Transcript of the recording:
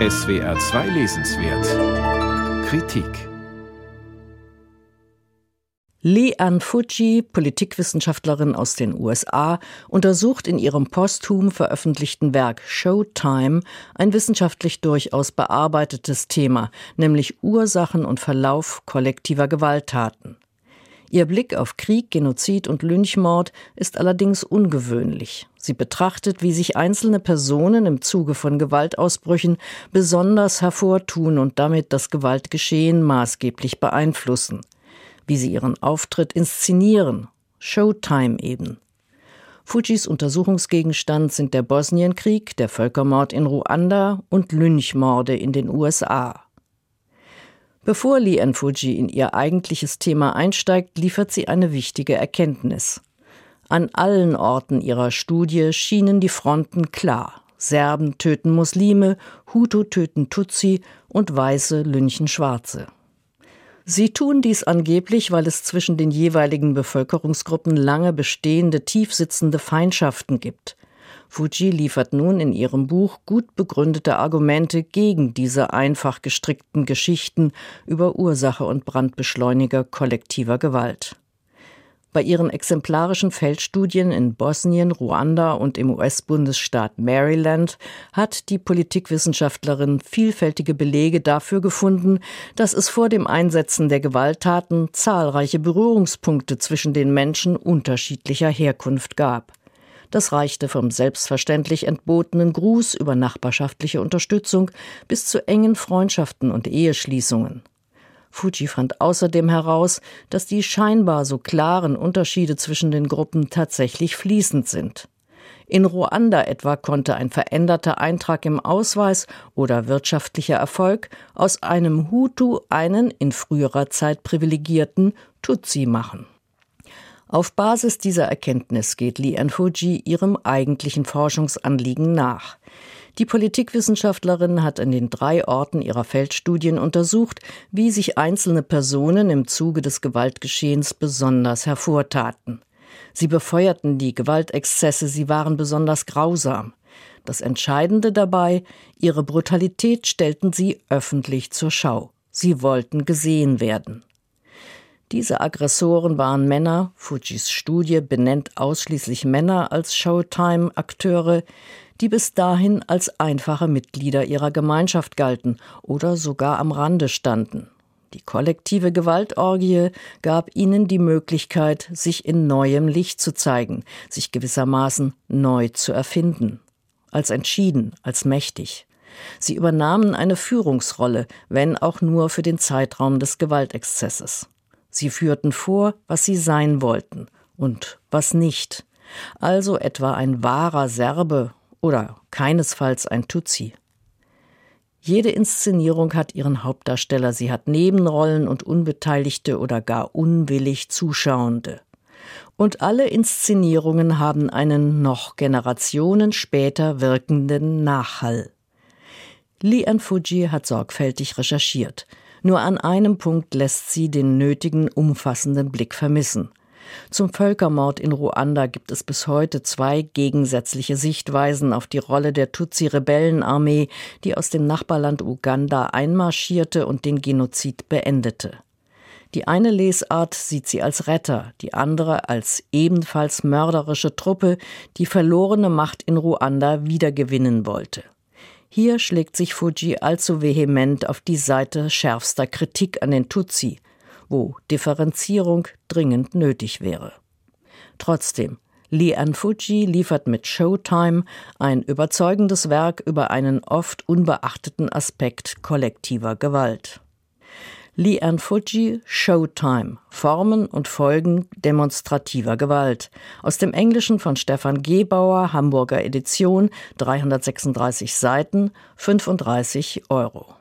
SWR 2 Lesenswert Kritik Lee Ann Fuji, Politikwissenschaftlerin aus den USA, untersucht in ihrem posthum veröffentlichten Werk Showtime ein wissenschaftlich durchaus bearbeitetes Thema, nämlich Ursachen und Verlauf kollektiver Gewalttaten. Ihr Blick auf Krieg, Genozid und Lynchmord ist allerdings ungewöhnlich. Sie betrachtet, wie sich einzelne Personen im Zuge von Gewaltausbrüchen besonders hervortun und damit das Gewaltgeschehen maßgeblich beeinflussen. Wie sie ihren Auftritt inszenieren. Showtime eben. Fujis Untersuchungsgegenstand sind der Bosnienkrieg, der Völkermord in Ruanda und Lynchmorde in den USA. Bevor Li Fuji in ihr eigentliches Thema einsteigt, liefert sie eine wichtige Erkenntnis. An allen Orten ihrer Studie schienen die Fronten klar. Serben töten Muslime, Hutu töten Tutsi und Weiße lynchen Schwarze. Sie tun dies angeblich, weil es zwischen den jeweiligen Bevölkerungsgruppen lange bestehende, tiefsitzende Feindschaften gibt. Fuji liefert nun in ihrem Buch gut begründete Argumente gegen diese einfach gestrickten Geschichten über Ursache und Brandbeschleuniger kollektiver Gewalt. Bei ihren exemplarischen Feldstudien in Bosnien, Ruanda und im US-Bundesstaat Maryland hat die Politikwissenschaftlerin vielfältige Belege dafür gefunden, dass es vor dem Einsetzen der Gewalttaten zahlreiche Berührungspunkte zwischen den Menschen unterschiedlicher Herkunft gab. Das reichte vom selbstverständlich entbotenen Gruß über nachbarschaftliche Unterstützung bis zu engen Freundschaften und Eheschließungen. Fuji fand außerdem heraus, dass die scheinbar so klaren Unterschiede zwischen den Gruppen tatsächlich fließend sind. In Ruanda etwa konnte ein veränderter Eintrag im Ausweis oder wirtschaftlicher Erfolg aus einem Hutu einen in früherer Zeit privilegierten Tutsi machen. Auf Basis dieser Erkenntnis geht Li Fuji ihrem eigentlichen Forschungsanliegen nach. Die Politikwissenschaftlerin hat in den drei Orten ihrer Feldstudien untersucht, wie sich einzelne Personen im Zuge des Gewaltgeschehens besonders hervortaten. Sie befeuerten die Gewaltexzesse, sie waren besonders grausam. Das Entscheidende dabei, ihre Brutalität stellten sie öffentlich zur Schau. Sie wollten gesehen werden. Diese Aggressoren waren Männer, Fujis Studie benennt ausschließlich Männer als Showtime-Akteure, die bis dahin als einfache Mitglieder ihrer Gemeinschaft galten oder sogar am Rande standen. Die kollektive Gewaltorgie gab ihnen die Möglichkeit, sich in neuem Licht zu zeigen, sich gewissermaßen neu zu erfinden. Als entschieden, als mächtig. Sie übernahmen eine Führungsrolle, wenn auch nur für den Zeitraum des Gewaltexzesses. Sie führten vor, was sie sein wollten und was nicht. Also etwa ein wahrer Serbe oder keinesfalls ein Tutsi. Jede Inszenierung hat ihren Hauptdarsteller, sie hat Nebenrollen und unbeteiligte oder gar unwillig Zuschauende. Und alle Inszenierungen haben einen noch Generationen später wirkenden Nachhall. Li Fuji hat sorgfältig recherchiert. Nur an einem Punkt lässt sie den nötigen, umfassenden Blick vermissen. Zum Völkermord in Ruanda gibt es bis heute zwei gegensätzliche Sichtweisen auf die Rolle der Tutsi-Rebellenarmee, die aus dem Nachbarland Uganda einmarschierte und den Genozid beendete. Die eine Lesart sieht sie als Retter, die andere als ebenfalls mörderische Truppe, die verlorene Macht in Ruanda wiedergewinnen wollte. Hier schlägt sich Fuji allzu vehement auf die Seite schärfster Kritik an den Tutsi, wo Differenzierung dringend nötig wäre. Trotzdem, Li Fuji liefert mit Showtime ein überzeugendes Werk über einen oft unbeachteten Aspekt kollektiver Gewalt. Li Fuji Showtime. Formen und Folgen demonstrativer Gewalt. Aus dem Englischen von Stefan Gebauer Hamburger Edition 336 Seiten 35 Euro